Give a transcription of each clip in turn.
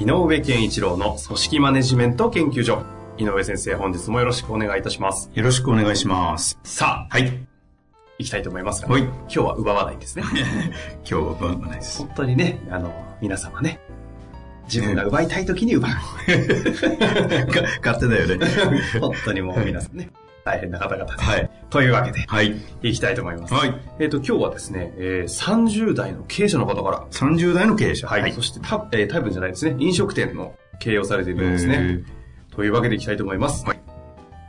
井上健一郎の組織マネジメント研究所井上先生本日もよろしくお願いいたしますよろしくお願いします。さあはい。行きたいと思いますが、はい今日は奪わないですね 今日は奪わないです。本当にねあの皆様ね自分が奪いたい時に奪う 勝手だよね。本当にもう皆さんね大変な方々で、はい。というわけではい。行きたいと思います、はい。えっ、と今日はですね、えー、30代の経営者の方から30代の経営者。はい。そしてタ,、えータイプじゃないですね。飲食店の経営をされているようですね。というわけでいきたいと思います。はい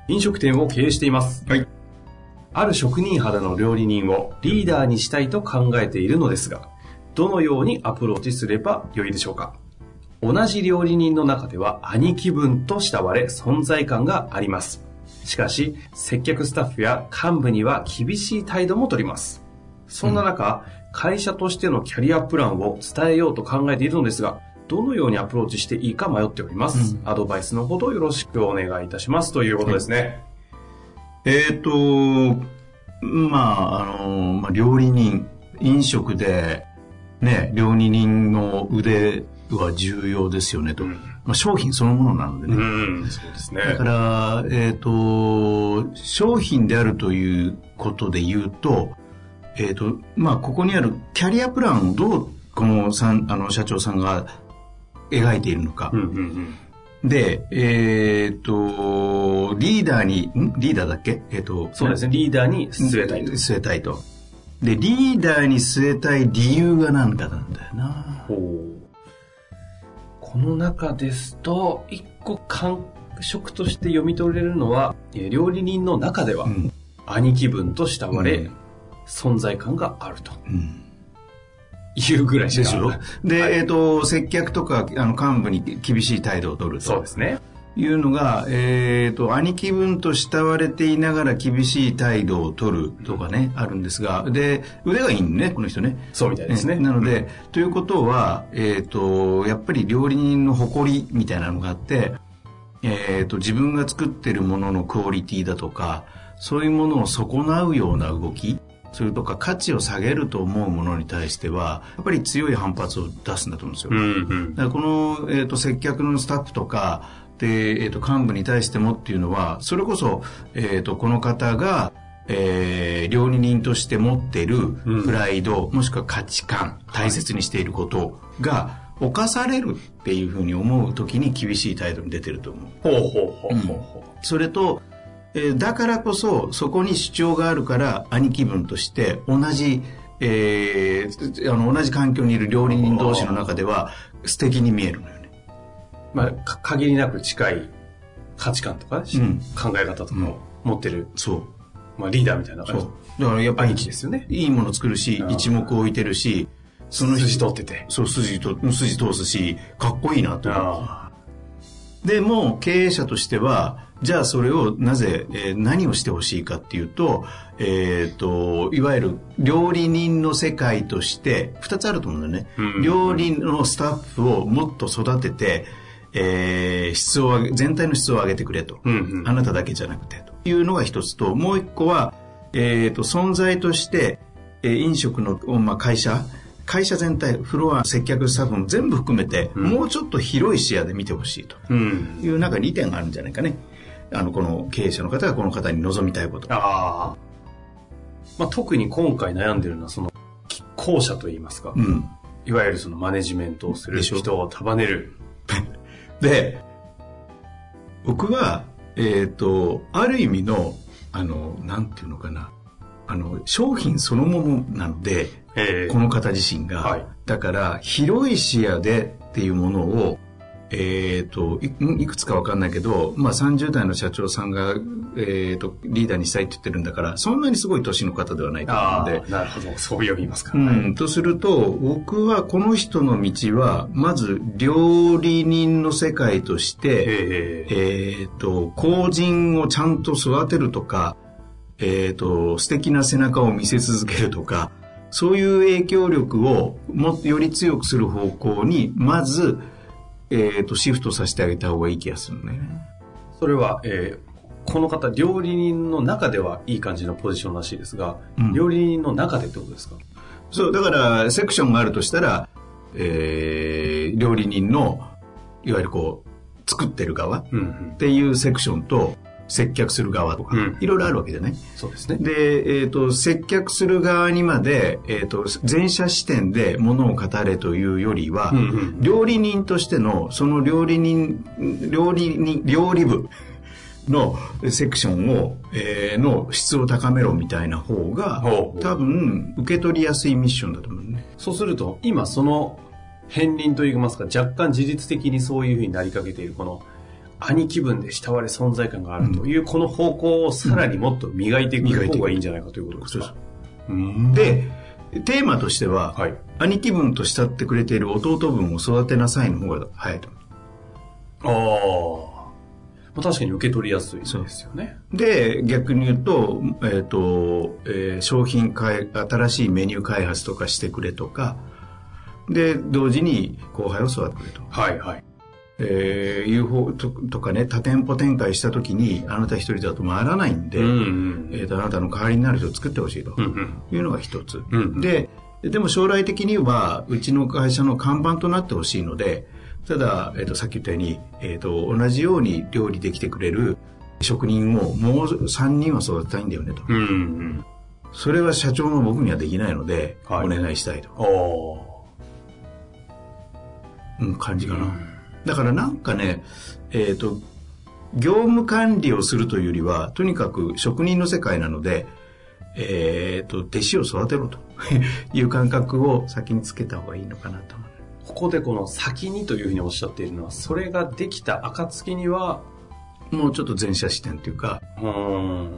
飲食店を経営しています。はい。ある職人肌の料理人をリーダーにしたいと考えているのですが、どのようにアプローチすればよいでしょうか？同じ料理人の中では兄貴分と慕われ存在感があります。しかし、接客スタッフや幹部には厳しい態度も取ります。そんな中、会社としてのキャリアプランを伝えようと考えているのですが、どのようにアプローチしていいか迷っております。アドバイスのほどよろしくお願いいたします。ということですね。えっ、と、まあ、あの、まあ、料理人、飲食で、ね、料理人の腕は重要ですよねと。うんまあ、商品そのものなのでね。うん、そうですね。だから、えっ、と、商品であるということで言うと、えっ、と、まあ、ここにあるキャリアプランをどう、このさん、あの、社長さんが描いているのか。うんうんうん。で、えっ、と、リーダーに、ん？リーダーだっけ？えっ、と、そうですね。リーダーに据えたいと。据えたいと。で、リーダーに据えたい理由が何かなんだよな。ほうこの中ですと、一個感触として読み取れるのは、えー料理人の中では、うん。兄貴分と慕われ、うん存在感があるとうん。いうぐらいでしょで、はいえっ、と、接客とか、あの、幹部に厳しい態度を取るとそうですね。いうのが、えっ、と、兄貴分と慕われていながら厳しい態度を取るとかね、あるんですが、で、腕がいいんね、この人ね。そうみたいですね。なので、ということは、えっ、と、やっぱり料理人の誇りみたいなのがあって、えっ、と、自分が作ってるもののクオリティだとか、そういうものを損なうような動き、それとか価値を下げると思うものに対しては、やっぱり強い反発を出すんだと思うんですよ。うんうん。だからこの、えー、と接客のスタッフとかで、えー、と幹部に対してもっていうのはそれこそ、えー、とこの方が、えー料理人として持っているうんプライド、もしくは価値観大切にしていることが犯されるっていうふうに思う時に厳しい態度に出てると思う。ほうほうほうほうほそれと、えーだからこそそこに主張があるから兄貴分として同じ、えーあの同じ環境にいる料理人同士の中では素敵に見えるのよ。まあ、か限りなく近い価値観とか、ん考え方とかを持ってる、そう。まあ、リーダーみたいなそう感じ。。だからやっぱりですよね。いいもの作るし一目置いてるし、その筋人通ってて。そう、筋と、筋通すし、かっこいいなとでも、経営者としては、じゃあそれをなぜ、えー何をしてほしいかっていうと、えっ、と、いわゆる料理人の世界として、二つあると思うんだよね。うん料理のスタッフをもっと育てて、えー質を上げ、全体の質を上げてくれと。うんうんあなただけじゃなくて、というのが一つと、もう一個は、えっ、と、存在として、えー飲食の、まあ、会社、会社全体、フロア、接客スタッフも全部含めて、んもうちょっと広い視野で見てほしいと。ーうん。いうなんか2点があるんじゃないかね。あの、この経営者の方がこの方に望みたいこと。ああ。まあ、特に今回悩んでるのは、その、後者といいますか、うん。いわゆるそのマネジメントをする人を束ねる。で、僕は、えっ、と、ある意味の、あの、なんていうのかな。あの、商品そのものなので、えこの方自身が。はいだから、広い視野でっていうものを、えっ、とい、いくつかわかんないけど、まあ30代の社長さんが、えっ、と、リーダーにしたいって言ってるんだから、そんなにすごい年の方ではないと思あうんであ、、なるほど。そう読みますか。うん、とすると、僕はこの人の道は、まず料理人の世界として、えええっ、と、後人をちゃんと育てるとか、えっ、と、素敵な背中を見せ続けるとか、そういう影響力をもっとより強くする方向に、まず、えっ、と、シフトさせてあげた方がいい気がするね。それは、えーこの方、料理人の中ではいい感じのポジションらしいですが、うん料理人の中でってことですか？そう、だから、セクションがあるとしたら、えー料理人の、いわゆるこう、作ってる側うんうんっ。ていうセクションと、接客する側とか、うんいろいろあるわけでね。そうですね。で、えっ、と、接客する側にまで、えっ、と、前者視点でものを語れというよりは、うんうん料理人としての、その料理人、料理人、料理部のセクションを、えーの質を高めろみたいな方が、多分、受け取りやすいミッションだと思うね。そうすると、今その片鱗といいますか、若干自律的にそういうふうになりかけている、この兄貴分で慕われ存在感があるという、この方向をさらにもっと磨いていく方がいいんじゃないかということですか。で、テーマとしては、はい。兄貴分と慕ってくれている弟分を育てなさいの方が早いと。ああ。まあ、確かに受け取りやすいですよね。で、逆に言うと、えっ、と、えー商品開、新しいメニュー開発とかしてくれとか、で、同時に後輩を育ててくれと。はいはい。えーいう方ととかね、多店舗展開した時に、あなた一人だと回らないんで、うんうん。えっ、と、あなたの代わりになる人を作ってほしいとうんうん。いうのが一つ。うんで、でも将来的には、うちの会社の看板となってほしいので、ただ、えっ、と、さっき言ったように、えっ、と、同じように料理できてくれる職人をもう3人は育てたいんだよねと。うんうん。それは社長の僕にはできないので、はいお願いしたいと、おうん、感じかな。ーだからなんかね、えっ、と、業務管理をするというよりは、とにかく職人の世界なので、えっ、と、弟子を育てろと いう感覚を先につけた方がいいのかなと思う。ここでこの先にというふうにおっしゃっているのは、それができた暁には、もうちょっと前者視点というか、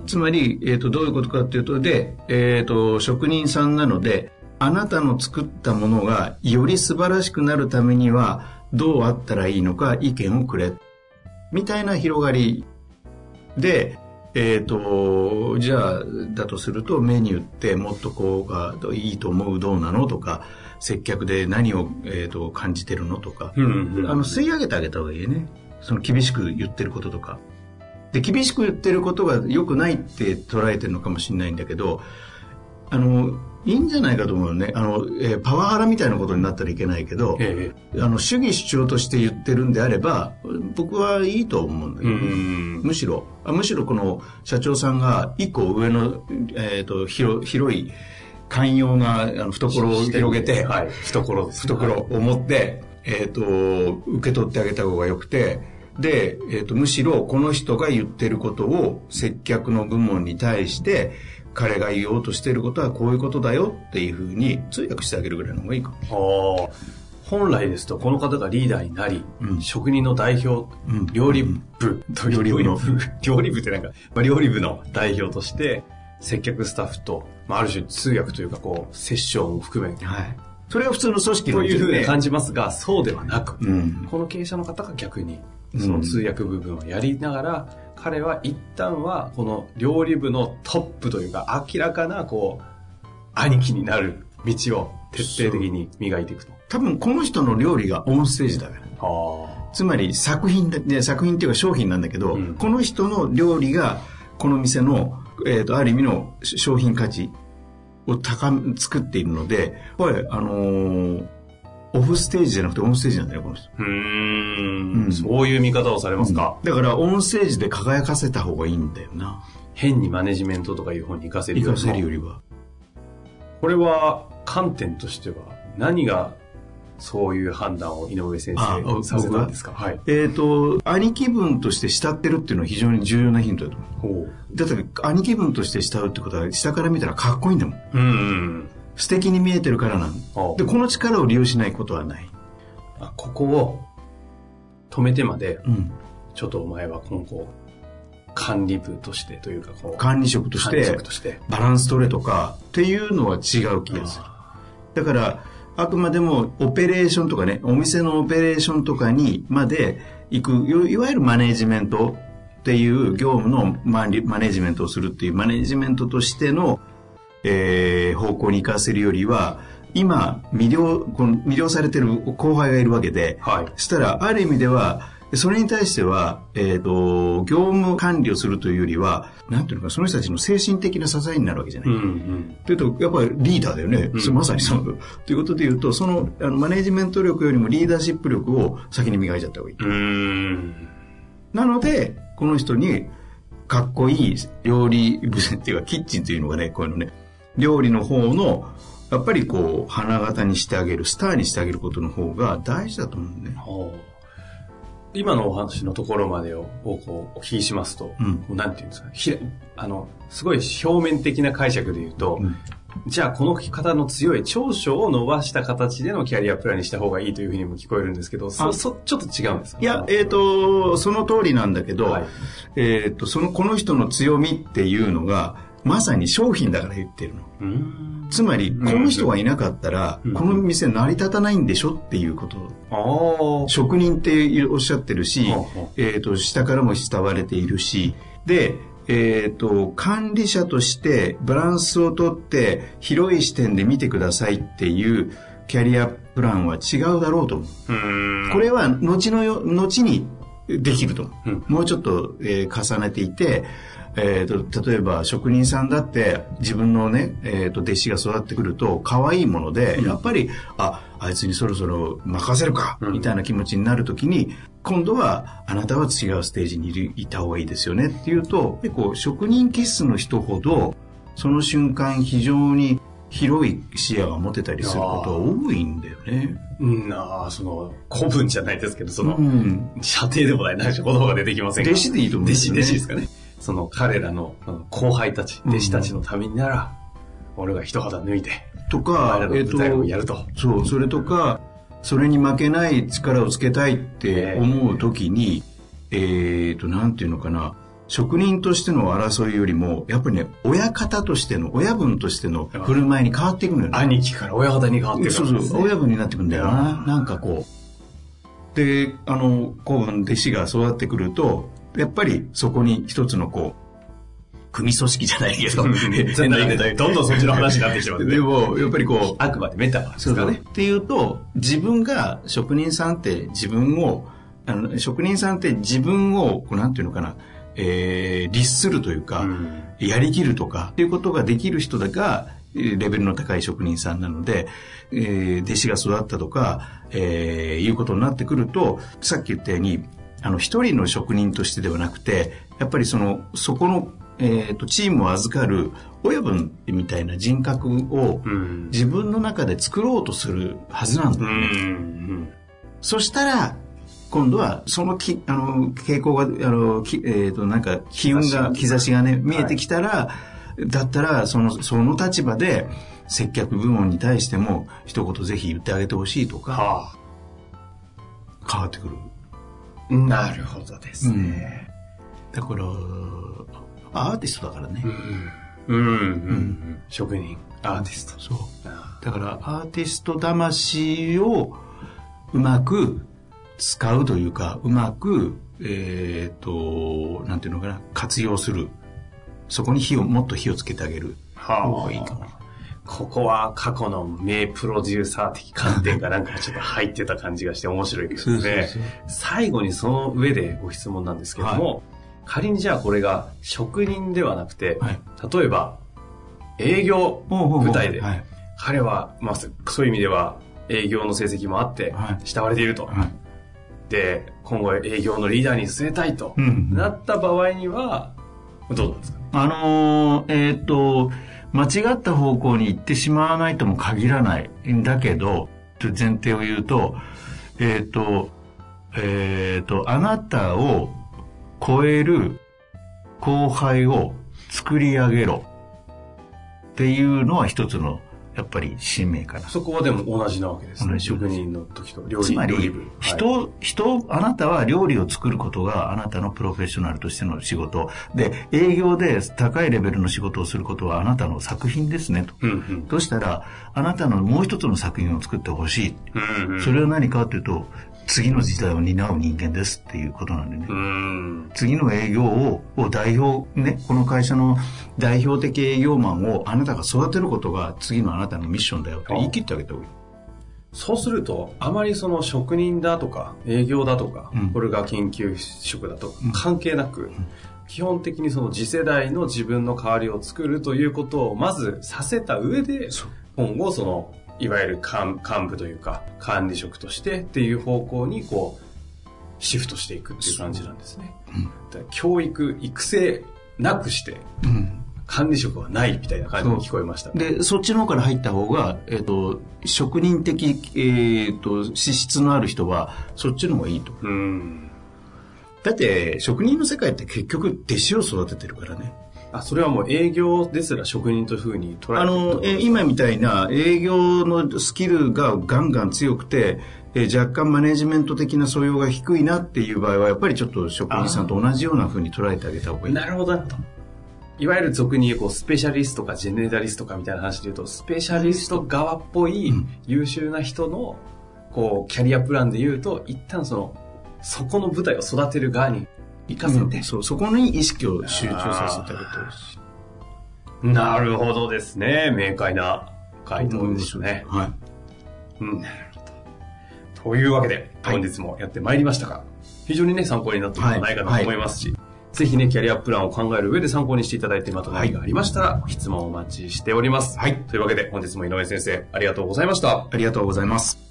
う。つまり、えっ、と、どういうことかっていうと、で、えっ、と、職人さんなので、あなたの作ったものがより素晴らしくなるためには、どうあったらいいのか意見をくれ。みたいな広がりで、えっ、と、じゃあ、だとするとメニューってもっとこうがいいと思うどうなのとか、接客で何を、えー、と感じてるのとか、うんうん。あの、吸い上げてあげた方がいいね。その厳しく言ってることとか。で、厳しく言ってることが良くないって捉えてるのかもしれないんだけど、あの、いいんじゃないかと思うよね。あの、えーパワハラみたいなことになったらいけないけど、えあの、主義主張として言ってるんであれば、僕はいいと思うんだけどね、ん。むしろ、あむしろこの社長さんが一個上の、えっ、と、広広い、寛容なあの懐を広げて、はい。懐。懐を持って、えっ、と、受け取ってあげた方がよくて、で、えっ、と、むしろこの人が言ってることを接客の部門に対して、彼が言おうとしてることはこういうことだよっていうふうに通訳してあげるぐらいの方がいいかも。はあ。本来ですと、この方がリーダーになり、うん職人の代表、うん料理部う、料理部の料理部ってなんか、まあ、料理部の代表として、接客スタッフと、まあ、ある種通訳というか、こう、セッションを含めて、はい。それは普通の組織のというふうにね感じますが、そうではなく、うん。この経営者の方が逆に、うんその通訳部分をやりながら、彼は一旦は、この料理部のトップというか、明らかな、こう、兄貴になる道を徹底的に磨いていくと。多分この人の料理がオンステージだから。あつまり作品だ、ね、作品っていうか商品なんだけど、うんこの人の料理がこの店の、えー、とある意味の商品価値を高め作っているのでこれあのーオフステージじゃなくてオンステージなんだよこの人。うーん。うん。そういう見方をされますか、だからオンステージで輝かせた方がいいんだよな。変にマネジメントとかいう方に行かせるよりは。これは観点としては何がそういう判断を井上先あ生させた？んですか？はい。えっ、と兄貴分として慕ってるっていうのは非常に重要なヒントだと思うほだって兄貴分として慕うってことは下から見たらかっこいいんだもんう。うん。素敵に見えてるからなんあでこの力を利用しないことはないあここを止めてまで、うん。ちょっとお前は今後、管理部としてというか、こう、管理職とし管理て職として。バランス取れとかっていうのは違う気がする。だから、あくまでもオペレーションとかね、お店のオペレーションとかにまで行く、いいわゆるマネジメントっていう業務のマネジメントをするっていうマネジメントとしての、えー方向に行かせるよりは、今、魅了、この魅了されてる後輩がいるわけで、はい。そしたら、ある意味では、それに対しては、えっ、と、業務管理をするというよりは、なんていうのか、その人たちの精神的な支えになるわけじゃない。うんうん。というと、やっぱりリーダーだよね。うんそまさにその、ということで言うと、その、あの、マネジメント力よりもリーダーシップ力を先に磨いちゃった方がいい。なので、この人に、かっこいい料理部っていうか、キッチンというのがね、こういうのね、料理の方の、やっぱりこう、花形にしてあげる、スターにしてあげることの方が大事だと思うね。ほう今のお話のところまでををこうお聞きしますと、うん。なんていうんですか、ひあの、すごい表面的な解釈で言うと、うん。じゃあこの方の強い長所を伸ばした形でのキャリアプランにした方がいいというふうにも聞こえるんですけど、そ、あ。そ、ちょっと違うんですか？いや、えっ、と、その通りなんだけど、はい。えっ、と、その、この人の強みっていうのが、まさに商品だから言ってるの。つまり、ん。この人がいなかったら、うん。この店成り立たないんでしょっていうこと。職人っておっしゃってるしえっ、と、下からも慕われているし、で、えっ、と、管理者としてバランスをとって広い視点で見てくださいっていうキャリアプランは違うだろうと思う。これは後のよ、後にできると。思う。うん。もうちょっと、えー重ねていて、えーと、例えば職人さんだって自分のね、えーと、弟子が育ってくると可愛いもので、やっぱり、あ、あいつにそろそろ任せるか、うん。みたいな気持ちになるときに、今度はあなたは違うステージにいるいた方がいいですよねっていうと、結構職人気質の人ほど、その瞬間非常に広い視野が持てたりすることが多いんだよね。うん、ああ、その、古文じゃないですけど、その、うん。射程でもない、何し言葉が出てきませんが。弟子でいいと思うん弟子、ですよね。弟子ですかね。その彼らの後輩たち、弟子たちのためになら、俺が一肌脱いで、とか、えっ、らの舞台をやると。そう、それとか、それに負けない力をつけたいって思うときに、えっ、と、なんていうのかな、職人としての争いよりも、やっぱりね、親方としての、親分としての振る舞いに変わっていくのよね。兄貴から親方に変わってるそうそう、親分になってくんだよな。なんかこう。で、あの、こう、弟子が育ってくると、やっぱりそこに一つのこう、組組織じゃないけど、どんどんそっちの話になってきてますねでも、やっぱりこう、あくまでメタファーですからね。っていうと、自分が、職人さんって自分を、あの、職人さんって自分を、こうなんていうのかな、えー、律するというか、うんやりきるとか、っていうことができる人だが、えーレベルの高い職人さんなので、えー弟子が育ったとか、えーいうことになってくると、さっき言ったように、あの、一人の職人としてではなくて、やっぱりその、そこの、えっ、と、チームを預かる親分みたいな人格をうん。自分の中で作ろうとするはずなんだうよね。ん。そしたら、今度は、そのき、あの、傾向が、あの、きえっ、と、なんか、機運が、兆しがね、見えてきたら、だったら、その、その立場で、接客部門に対しても、一言ぜひ言ってあげてほしいとか、は変わってくる。あ。なるほどですね。だから、アーティストだからね。うん。うん。うん。職人、アーティスト。そう。あだから、アーティスト魂をうまく使うというか、うまく、えっ、と、なんていうのかな、活用する。そこに火を、もっと火をつけてあげる。は方がいいかもここは過去の名プロデューサー的観点がなんかちょっと入ってた感じがして面白いですね。そうそうそう最後にその上でご質問なんですけども、仮にじゃあこれが職人ではなくて、はい例えば営業部隊で、はい。彼は、まあ、そういう意味では営業の成績もあってはい慕われていると。はい。で、今後営業のリーダーに据えたいと、うん。なった場合には、どうなんですかあのーえっ、と、間違った方向に行ってしまわないとも限らないんだけど、前提を言うと、えっ、と、えっ、と、あなたを超える後輩を作り上げろっていうのは一つのやっぱり使命かな。そこはでも同じなわけですね。職人の時と料理つまり料理部、人、人、あなたは料理を作ることがあなたのプロフェッショナルとしての仕事。で、営業で高いレベルの仕事をすることはあなたの作品ですねと。うんうんとしたら、あなたのもう一つの作品を作ってほしい。うんうんそれは何かというと、次の時代を担う人間ですっていうことなんでね。うん。次の営業をを代表、ね、この会社の代表的営業マンをあなたが育てることが次のあなたのミッションだよって言い切ってあげた方がいい。そうすると、あまりその職人だとか、営業だとか、うん。これが研究職だと関係なく、基本的にその次世代の自分の代わりを作るということをまずさせた上で、今後その、いわゆる幹幹部というか、管理職としてっていう方向にこう、シフトしていくっていう感じなんですね。うん教育、育成なくして、うん管理職はないみたいな感じに聞こえました。で、そっちの方から入った方が、えっ、と、職人的、えっ、と、資質のある人は、そっちの方がいいと。うん。だって、職人の世界って結局、弟子を育ててるからね。あ、それはもう営業ですら職人というふうに捉えあの、今みたいな営業のスキルがガンガン強くて、え若干マネジメント的な素養が低いなっていう場合は、やっぱりちょっと職人さんと同じような風に捉えてあげた方がいい。なるほど、なるほど。いわゆる俗に言うこうスペシャリストかジェネラリストかみたいな話で言うと、スペシャリスト側っぽいうん優秀な人の、こう、キャリアプランで言うと、一旦その、そこの舞台を育てる側に行かせて、うんそう、そこに意識を集中させてあげてほしい。なるほどですね。明快な回答でしたね。はい。うん。なるほど。というわけで、はい本日もやってまいりましたが、非常にね、参考になったんじゃないかなと思いますし、ぜひね、キャリアプランを考える上で参考にしていただいて、また何がありましたら、質問をお待ちしております。はいというわけで、本日も井上先生、ありがとうございました。ありがとうございます。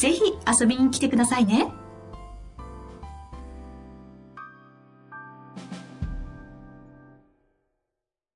ぜひ遊びに来てくださいね。